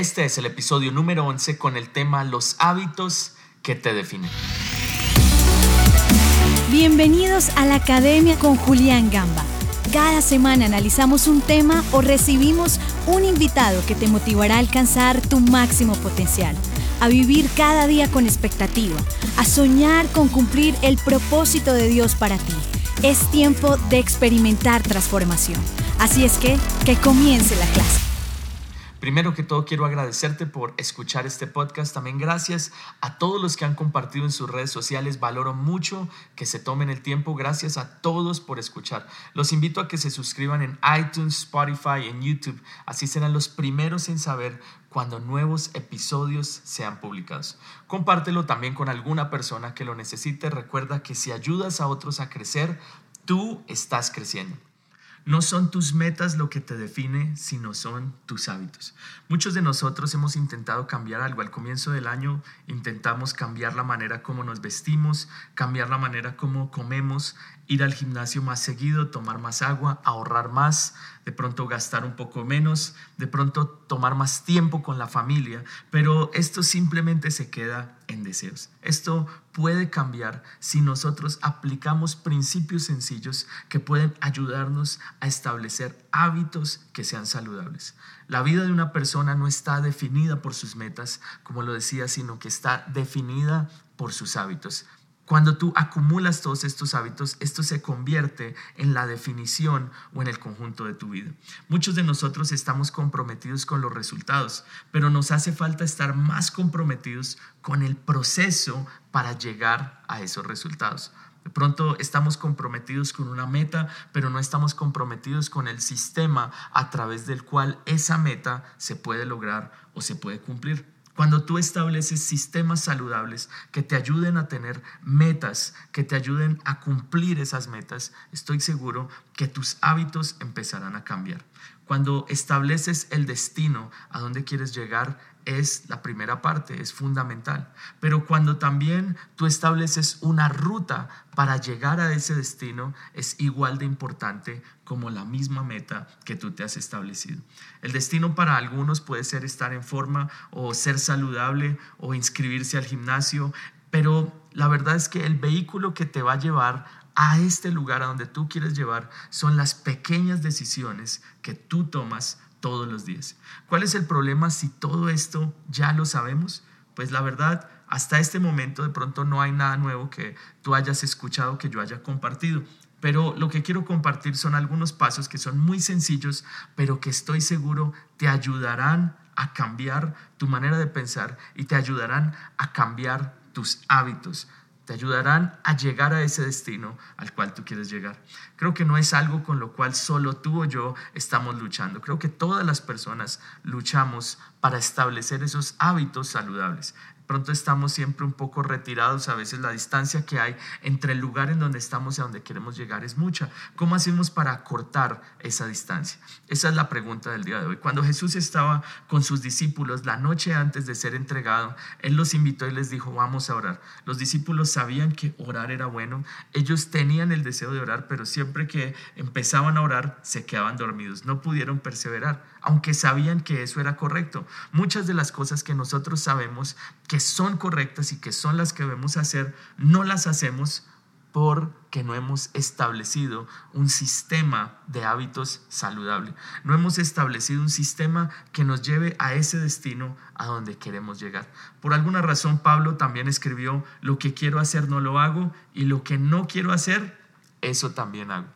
Este es el episodio número 11 con el tema Los hábitos que te definen. Bienvenidos a la Academia con Julián Gamba. Cada semana analizamos un tema o recibimos un invitado que te motivará a alcanzar tu máximo potencial, a vivir cada día con expectativa, a soñar con cumplir el propósito de Dios para ti. Es tiempo de experimentar transformación. Así es que, que comience la clase. Primero que todo quiero agradecerte por escuchar este podcast. También gracias a todos los que han compartido en sus redes sociales. Valoro mucho que se tomen el tiempo. Gracias a todos por escuchar. Los invito a que se suscriban en iTunes, Spotify, en YouTube. Así serán los primeros en saber cuando nuevos episodios sean publicados. Compártelo también con alguna persona que lo necesite. Recuerda que si ayudas a otros a crecer, tú estás creciendo. No son tus metas lo que te define, sino son tus hábitos. Muchos de nosotros hemos intentado cambiar algo. Al comienzo del año intentamos cambiar la manera como nos vestimos, cambiar la manera como comemos, ir al gimnasio más seguido, tomar más agua, ahorrar más, de pronto gastar un poco menos, de pronto tomar más tiempo con la familia, pero esto simplemente se queda en deseos. Esto puede cambiar si nosotros aplicamos principios sencillos que pueden ayudarnos a establecer hábitos que sean saludables. La vida de una persona no está definida por sus metas, como lo decía, sino que está definida por sus hábitos. Cuando tú acumulas todos estos hábitos, esto se convierte en la definición o en el conjunto de tu vida. Muchos de nosotros estamos comprometidos con los resultados, pero nos hace falta estar más comprometidos con el proceso para llegar a esos resultados. De pronto estamos comprometidos con una meta, pero no estamos comprometidos con el sistema a través del cual esa meta se puede lograr o se puede cumplir. Cuando tú estableces sistemas saludables que te ayuden a tener metas, que te ayuden a cumplir esas metas, estoy seguro que tus hábitos empezarán a cambiar. Cuando estableces el destino a donde quieres llegar, es la primera parte, es fundamental. Pero cuando también tú estableces una ruta para llegar a ese destino, es igual de importante como la misma meta que tú te has establecido. El destino para algunos puede ser estar en forma o ser saludable o inscribirse al gimnasio, pero la verdad es que el vehículo que te va a llevar a este lugar a donde tú quieres llevar son las pequeñas decisiones que tú tomas todos los días. ¿Cuál es el problema si todo esto ya lo sabemos? Pues la verdad, hasta este momento de pronto no hay nada nuevo que tú hayas escuchado, que yo haya compartido. Pero lo que quiero compartir son algunos pasos que son muy sencillos, pero que estoy seguro te ayudarán a cambiar tu manera de pensar y te ayudarán a cambiar tus hábitos te ayudarán a llegar a ese destino al cual tú quieres llegar. Creo que no es algo con lo cual solo tú o yo estamos luchando. Creo que todas las personas luchamos para establecer esos hábitos saludables pronto estamos siempre un poco retirados, a veces la distancia que hay entre el lugar en donde estamos y a donde queremos llegar es mucha. ¿Cómo hacemos para cortar esa distancia? Esa es la pregunta del día de hoy. Cuando Jesús estaba con sus discípulos la noche antes de ser entregado, Él los invitó y les dijo, vamos a orar. Los discípulos sabían que orar era bueno, ellos tenían el deseo de orar, pero siempre que empezaban a orar se quedaban dormidos, no pudieron perseverar, aunque sabían que eso era correcto. Muchas de las cosas que nosotros sabemos que son correctas y que son las que debemos hacer, no las hacemos porque no hemos establecido un sistema de hábitos saludable. No hemos establecido un sistema que nos lleve a ese destino a donde queremos llegar. Por alguna razón Pablo también escribió, lo que quiero hacer no lo hago y lo que no quiero hacer, eso también hago.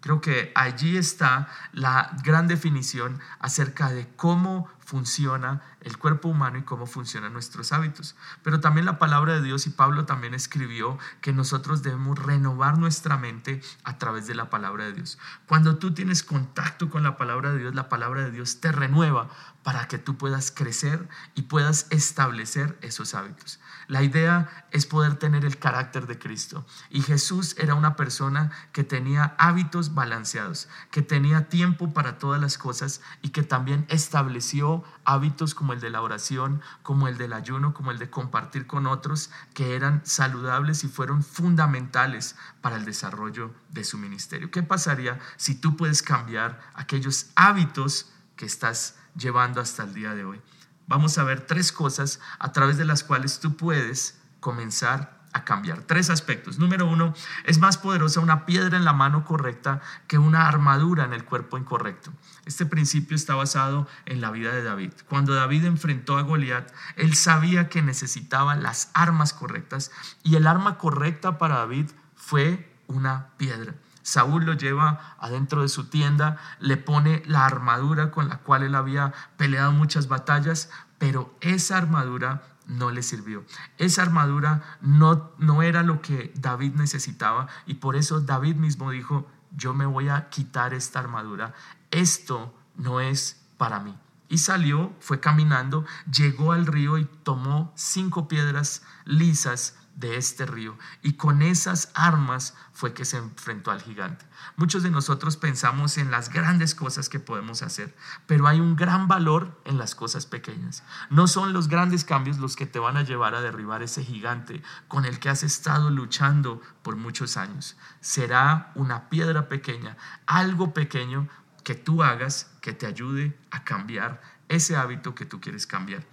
Creo que allí está la gran definición acerca de cómo funciona el cuerpo humano y cómo funcionan nuestros hábitos. Pero también la palabra de Dios y Pablo también escribió que nosotros debemos renovar nuestra mente a través de la palabra de Dios. Cuando tú tienes contacto con la palabra de Dios, la palabra de Dios te renueva para que tú puedas crecer y puedas establecer esos hábitos. La idea es poder tener el carácter de Cristo. Y Jesús era una persona que tenía hábitos balanceados, que tenía tiempo para todas las cosas y que también estableció hábitos como el de la oración, como el del ayuno, como el de compartir con otros, que eran saludables y fueron fundamentales para el desarrollo de su ministerio. ¿Qué pasaría si tú puedes cambiar aquellos hábitos que estás llevando hasta el día de hoy? vamos a ver tres cosas a través de las cuales tú puedes comenzar a cambiar. Tres aspectos. Número uno, es más poderosa una piedra en la mano correcta que una armadura en el cuerpo incorrecto. Este principio está basado en la vida de David. Cuando David enfrentó a Goliat, él sabía que necesitaba las armas correctas y el arma correcta para David fue una piedra. Saúl lo lleva adentro de su tienda, le pone la armadura con la cual él había peleado muchas batallas, pero esa armadura no le sirvió. Esa armadura no, no era lo que David necesitaba y por eso David mismo dijo, yo me voy a quitar esta armadura, esto no es para mí. Y salió, fue caminando, llegó al río y tomó cinco piedras lisas de este río. Y con esas armas fue que se enfrentó al gigante. Muchos de nosotros pensamos en las grandes cosas que podemos hacer, pero hay un gran valor en las cosas pequeñas. No son los grandes cambios los que te van a llevar a derribar ese gigante con el que has estado luchando por muchos años. Será una piedra pequeña, algo pequeño que tú hagas que te ayude a cambiar ese hábito que tú quieres cambiar.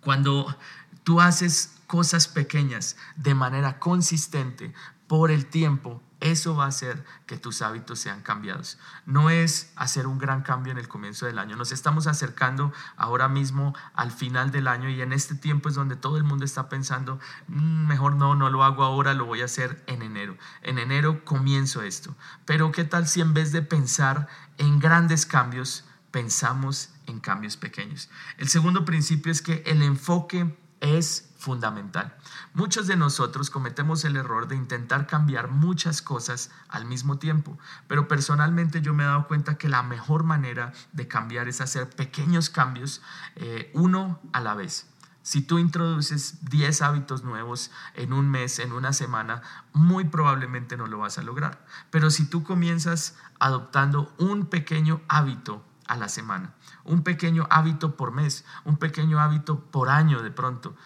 Cuando tú haces cosas pequeñas de manera consistente por el tiempo, eso va a hacer que tus hábitos sean cambiados. No es hacer un gran cambio en el comienzo del año. Nos estamos acercando ahora mismo al final del año y en este tiempo es donde todo el mundo está pensando, mm, mejor no, no lo hago ahora, lo voy a hacer en enero. En enero comienzo esto. Pero ¿qué tal si en vez de pensar en grandes cambios, pensamos en cambios pequeños? El segundo principio es que el enfoque es fundamental. Muchos de nosotros cometemos el error de intentar cambiar muchas cosas al mismo tiempo, pero personalmente yo me he dado cuenta que la mejor manera de cambiar es hacer pequeños cambios eh, uno a la vez. Si tú introduces 10 hábitos nuevos en un mes, en una semana, muy probablemente no lo vas a lograr. Pero si tú comienzas adoptando un pequeño hábito a la semana, un pequeño hábito por mes, un pequeño hábito por año de pronto,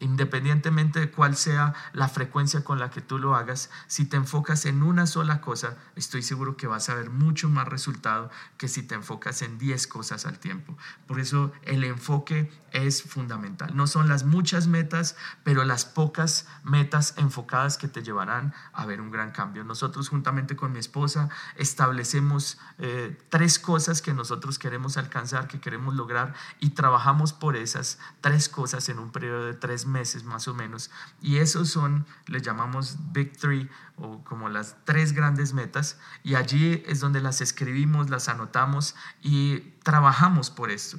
Independientemente de cuál sea la frecuencia con la que tú lo hagas, si te enfocas en una sola cosa, estoy seguro que vas a ver mucho más resultado que si te enfocas en 10 cosas al tiempo. Por eso el enfoque es fundamental. No son las muchas metas, pero las pocas metas enfocadas que te llevarán a ver un gran cambio. Nosotros juntamente con mi esposa establecemos eh, tres cosas que nosotros queremos alcanzar, que queremos lograr y trabajamos por esas tres cosas en un periodo de tres meses más o menos. Y esos son, le llamamos victory o como las tres grandes metas. Y allí es donde las escribimos, las anotamos y trabajamos por esto.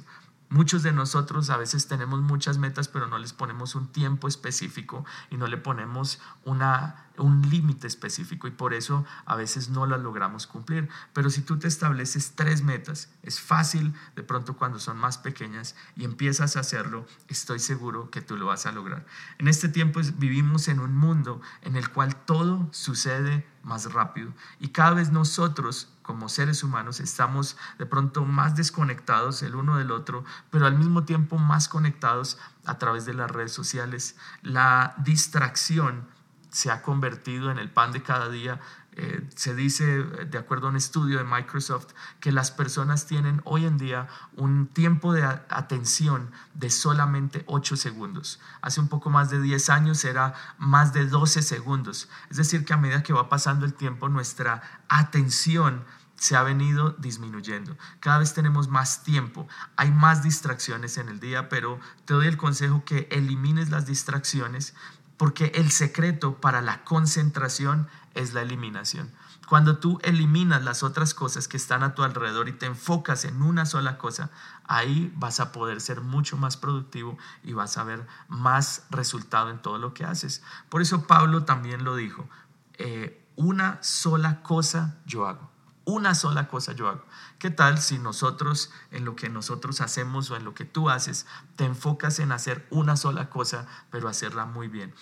Muchos de nosotros a veces tenemos muchas metas, pero no les ponemos un tiempo específico y no le ponemos una, un límite específico y por eso a veces no las logramos cumplir. Pero si tú te estableces tres metas, es fácil de pronto cuando son más pequeñas y empiezas a hacerlo, estoy seguro que tú lo vas a lograr. En este tiempo vivimos en un mundo en el cual todo sucede más rápido y cada vez nosotros como seres humanos estamos de pronto más desconectados el uno del otro, pero al mismo tiempo más conectados a través de las redes sociales. La distracción se ha convertido en el pan de cada día eh, se dice, de acuerdo a un estudio de Microsoft, que las personas tienen hoy en día un tiempo de atención de solamente 8 segundos. Hace un poco más de 10 años era más de 12 segundos. Es decir, que a medida que va pasando el tiempo, nuestra atención se ha venido disminuyendo. Cada vez tenemos más tiempo, hay más distracciones en el día, pero te doy el consejo que elimines las distracciones porque el secreto para la concentración es la eliminación. Cuando tú eliminas las otras cosas que están a tu alrededor y te enfocas en una sola cosa, ahí vas a poder ser mucho más productivo y vas a ver más resultado en todo lo que haces. Por eso Pablo también lo dijo, eh, una sola cosa yo hago. Una sola cosa yo hago. ¿Qué tal si nosotros, en lo que nosotros hacemos o en lo que tú haces, te enfocas en hacer una sola cosa, pero hacerla muy bien?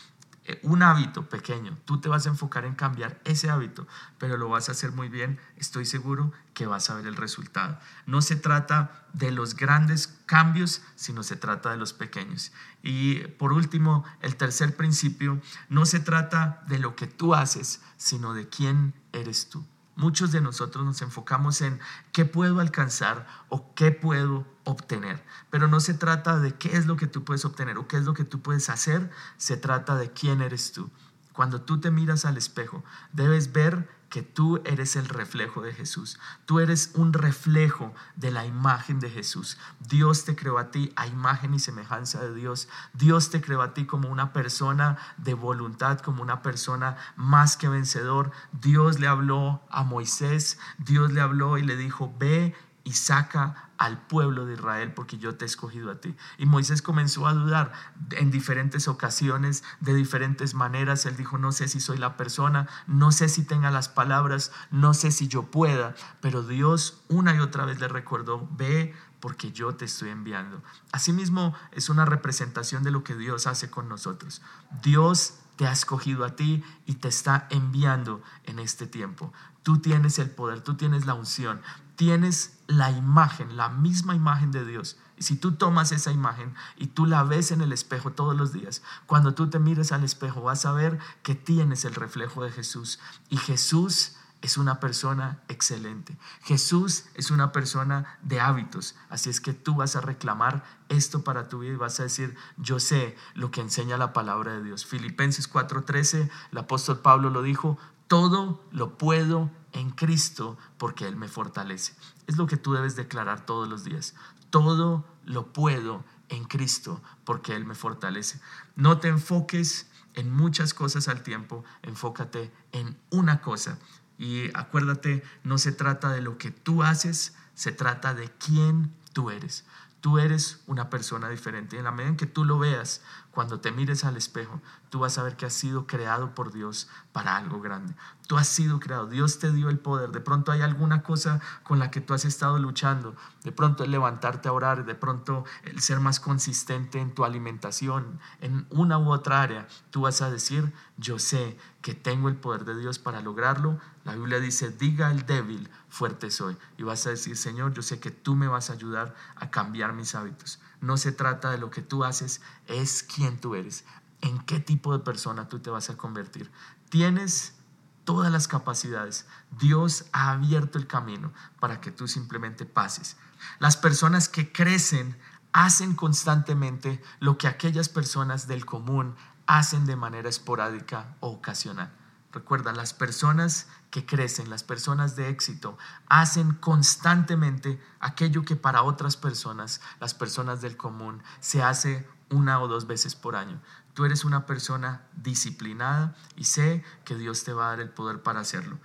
Eh, un hábito pequeño, tú te vas a enfocar en cambiar ese hábito, pero lo vas a hacer muy bien, estoy seguro que vas a ver el resultado. No se trata de los grandes cambios, sino se trata de los pequeños. Y por último, el tercer principio, no se trata de lo que tú haces, sino de quién eres tú. Muchos de nosotros nos enfocamos en qué puedo alcanzar o qué puedo obtener. Pero no se trata de qué es lo que tú puedes obtener o qué es lo que tú puedes hacer, se trata de quién eres tú. Cuando tú te miras al espejo, debes ver que tú eres el reflejo de Jesús. Tú eres un reflejo de la imagen de Jesús. Dios te creó a ti a imagen y semejanza de Dios. Dios te creó a ti como una persona de voluntad, como una persona más que vencedor. Dios le habló a Moisés, Dios le habló y le dijo, ve y saca al pueblo de Israel porque yo te he escogido a ti. Y Moisés comenzó a dudar en diferentes ocasiones, de diferentes maneras. Él dijo, no sé si soy la persona, no sé si tenga las palabras, no sé si yo pueda, pero Dios una y otra vez le recordó, ve porque yo te estoy enviando. Asimismo, es una representación de lo que Dios hace con nosotros. Dios te ha escogido a ti y te está enviando en este tiempo. Tú tienes el poder, tú tienes la unción, tienes la imagen, la misma imagen de Dios. Y si tú tomas esa imagen y tú la ves en el espejo todos los días, cuando tú te mires al espejo vas a ver que tienes el reflejo de Jesús. Y Jesús es una persona excelente. Jesús es una persona de hábitos. Así es que tú vas a reclamar esto para tu vida y vas a decir, yo sé lo que enseña la palabra de Dios. Filipenses 4:13, el apóstol Pablo lo dijo, todo lo puedo en Cristo porque Él me fortalece. Es lo que tú debes declarar todos los días. Todo lo puedo en Cristo porque Él me fortalece. No te enfoques en muchas cosas al tiempo, enfócate en una cosa. Y acuérdate, no se trata de lo que tú haces, se trata de quién tú eres. Tú eres una persona diferente. Y en la medida en que tú lo veas, cuando te mires al espejo, tú vas a ver que has sido creado por Dios para algo grande. Tú has sido creado. Dios te dio el poder. De pronto hay alguna cosa con la que tú has estado luchando. De pronto el levantarte a orar. De pronto el ser más consistente en tu alimentación. En una u otra área. Tú vas a decir, yo sé que tengo el poder de Dios para lograrlo. La Biblia dice, diga el débil, fuerte soy. Y vas a decir, Señor, yo sé que tú me vas a ayudar a cambiar mis hábitos. No se trata de lo que tú haces, es quién tú eres, en qué tipo de persona tú te vas a convertir. Tienes todas las capacidades. Dios ha abierto el camino para que tú simplemente pases. Las personas que crecen hacen constantemente lo que aquellas personas del común hacen de manera esporádica o ocasional. Recuerda, las personas que crecen, las personas de éxito, hacen constantemente aquello que para otras personas, las personas del común, se hace una o dos veces por año. Tú eres una persona disciplinada y sé que Dios te va a dar el poder para hacerlo.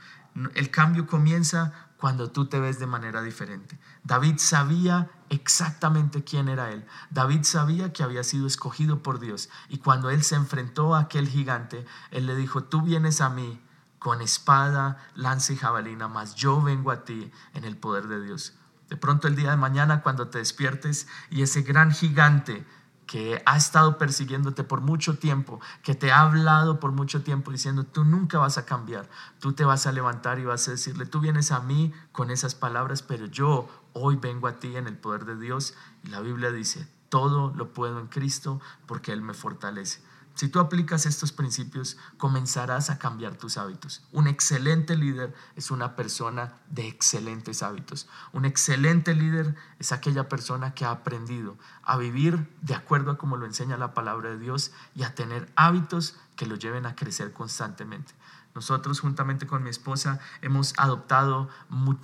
El cambio comienza cuando tú te ves de manera diferente. David sabía exactamente quién era él. David sabía que había sido escogido por Dios. Y cuando él se enfrentó a aquel gigante, él le dijo, tú vienes a mí con espada, lanza y jabalina, mas yo vengo a ti en el poder de Dios. De pronto el día de mañana cuando te despiertes y ese gran gigante que ha estado persiguiéndote por mucho tiempo, que te ha hablado por mucho tiempo diciendo, tú nunca vas a cambiar, tú te vas a levantar y vas a decirle, tú vienes a mí con esas palabras, pero yo hoy vengo a ti en el poder de Dios. Y la Biblia dice, todo lo puedo en Cristo porque Él me fortalece. Si tú aplicas estos principios, comenzarás a cambiar tus hábitos. Un excelente líder es una persona de excelentes hábitos. Un excelente líder es aquella persona que ha aprendido a vivir de acuerdo a como lo enseña la palabra de Dios y a tener hábitos que lo lleven a crecer constantemente. Nosotros juntamente con mi esposa hemos adoptado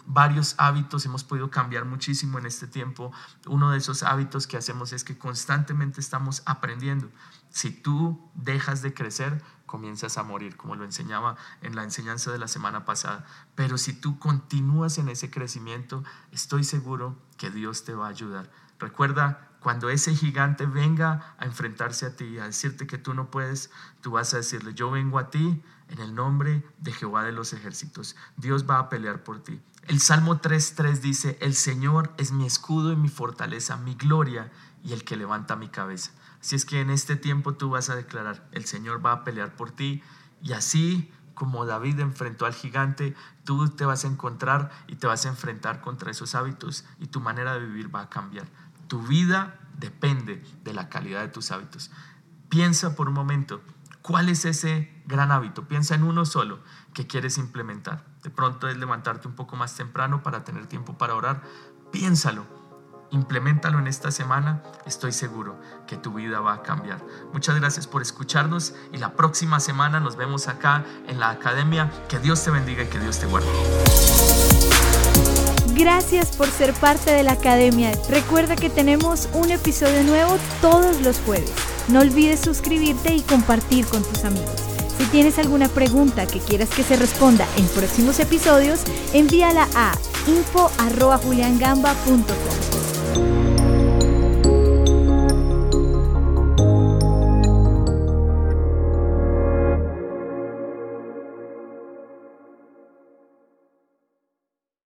varios hábitos, hemos podido cambiar muchísimo en este tiempo. Uno de esos hábitos que hacemos es que constantemente estamos aprendiendo. Si tú dejas de crecer, comienzas a morir, como lo enseñaba en la enseñanza de la semana pasada. Pero si tú continúas en ese crecimiento, estoy seguro que Dios te va a ayudar. Recuerda, cuando ese gigante venga a enfrentarse a ti, a decirte que tú no puedes, tú vas a decirle, yo vengo a ti en el nombre de Jehová de los ejércitos. Dios va a pelear por ti. El Salmo 3.3 dice, el Señor es mi escudo y mi fortaleza, mi gloria y el que levanta mi cabeza. Así es que en este tiempo tú vas a declarar, el Señor va a pelear por ti y así como David enfrentó al gigante, tú te vas a encontrar y te vas a enfrentar contra esos hábitos y tu manera de vivir va a cambiar. Tu vida depende de la calidad de tus hábitos. Piensa por un momento, ¿cuál es ese gran hábito? Piensa en uno solo que quieres implementar. de pronto es levantarte un poco más temprano para tener tiempo para orar. Piénsalo, implementalo en esta semana, estoy seguro que tu vida va a cambiar. Muchas gracias por escucharnos y la próxima semana nos vemos acá en la academia. Que Dios te bendiga y que Dios te guarde. Gracias por ser parte de la academia. Recuerda que tenemos un episodio nuevo todos los jueves. No olvides suscribirte y compartir con tus amigos. Si tienes alguna pregunta que quieras que se responda en próximos episodios, envíala a info.juliangamba.com.